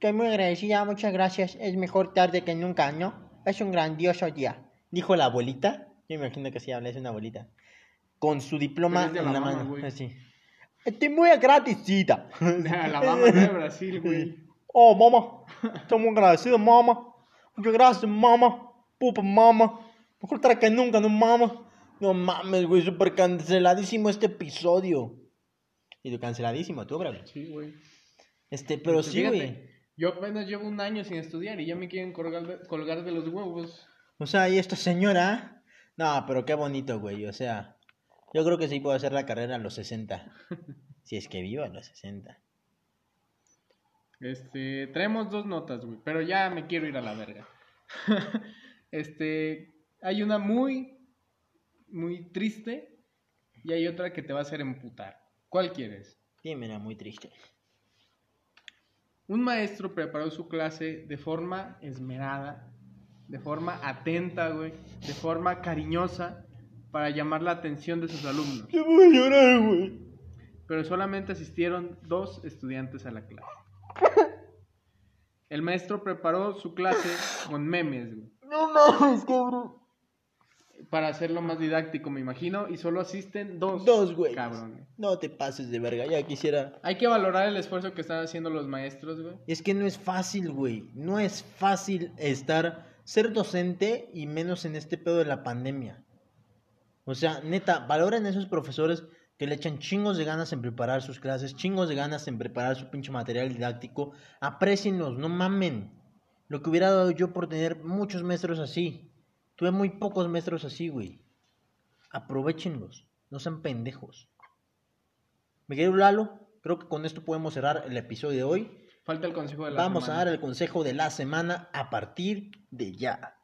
Estoy muy agradecida, muchas gracias. Es mejor tarde que nunca, ¿no? Es un grandioso día. Dijo la abuelita. Yo me imagino que sí habla, es una abuelita. Con su diploma en la mano. Así. Estoy muy agradecida. [laughs] De Alabama, no de Brasil, güey. Oh, mamá. Estoy muy agradecido, mamá. Muchas gracias, mamá. Pupa, mamá. Mejor tarde que nunca, no, mamá. No mames, güey. Súper canceladísimo este episodio. Y tú canceladísimo, tú, bro. Sí, güey. Este, pero Pues sí, güey. Yo apenas llevo un año sin estudiar y ya me quieren colgar de, colgar de los huevos. O sea, ¿y esta señora? No, pero qué bonito, güey. O sea, yo creo que sí puedo hacer la carrera a los 60. [laughs] si es que vivo a los 60. Este, traemos dos notas, güey, pero ya me quiero ir a la verga. [laughs] este, hay una muy, muy triste y hay otra que te va a hacer emputar. ¿Cuál quieres? Dímela, muy triste. Un maestro preparó su clase de forma esmerada, de forma atenta, güey, de forma cariñosa para llamar la atención de sus alumnos. Te voy a llorar, güey. pero solamente asistieron dos estudiantes a la clase. El maestro preparó su clase con memes, güey, No mames, cabrón. Para hacerlo más didáctico, me imagino, y solo asisten dos. Dos, güey. Cabrón. No te pases de verga, ya quisiera. Hay que valorar el esfuerzo que están haciendo los maestros, güey. Es que no es fácil, güey. No es fácil estar, ser docente y menos en este pedo de la pandemia. O sea, neta, valoren a esos profesores que le echan chingos de ganas en preparar sus clases, chingos de ganas en preparar su pinche material didáctico. Aprecienlos, no mamen. Lo que hubiera dado yo por tener muchos maestros así. Tuve muy pocos maestros así, güey. Aprovechenlos, no sean pendejos. Mi querido Lalo, creo que con esto podemos cerrar el episodio de hoy. Falta el consejo de la Vamos semana. a dar el consejo de la semana a partir de ya.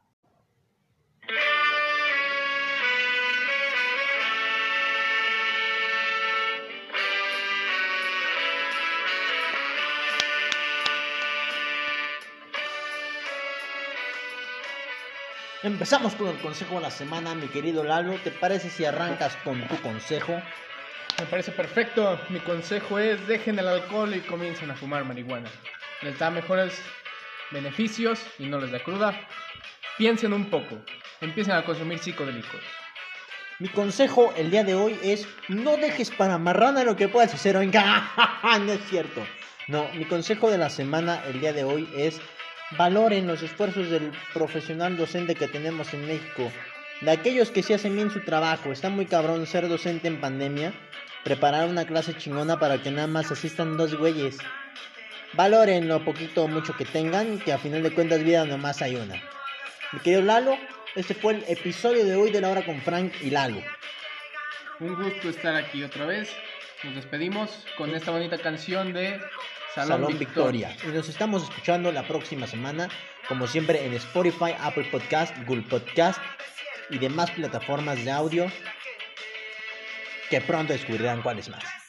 Empezamos con el consejo de la semana, mi querido Lalo. ¿Te parece si arrancas con tu consejo? Me parece perfecto. Mi consejo es dejen el alcohol y comiencen a fumar marihuana. Les da mejores beneficios y no les da cruda. Piensen un poco. Empiecen a consumir psicodélicos. Mi consejo el día de hoy es no dejes para marrana lo que puedas hacer hoy. [laughs] no es cierto. No, mi consejo de la semana el día de hoy es valoren los esfuerzos del profesional docente que tenemos en México. De aquellos que sí hacen bien su trabajo. Está muy cabrón ser docente en pandemia. Preparar una clase chingona para que nada más asistan dos güeyes. Valoren lo poquito o mucho que tengan, que a final de cuentas vida nomás hay una. Mi querido Lalo, este fue el episodio de hoy de la hora con Frank y Lalo. Un gusto estar aquí otra vez. Nos despedimos con esta bonita canción de Salón, Victoria. Victoria. Y nos estamos escuchando la próxima semana, como siempre en Spotify, Apple Podcast, Google Podcast y demás plataformas de audio que pronto descubrirán cuáles más.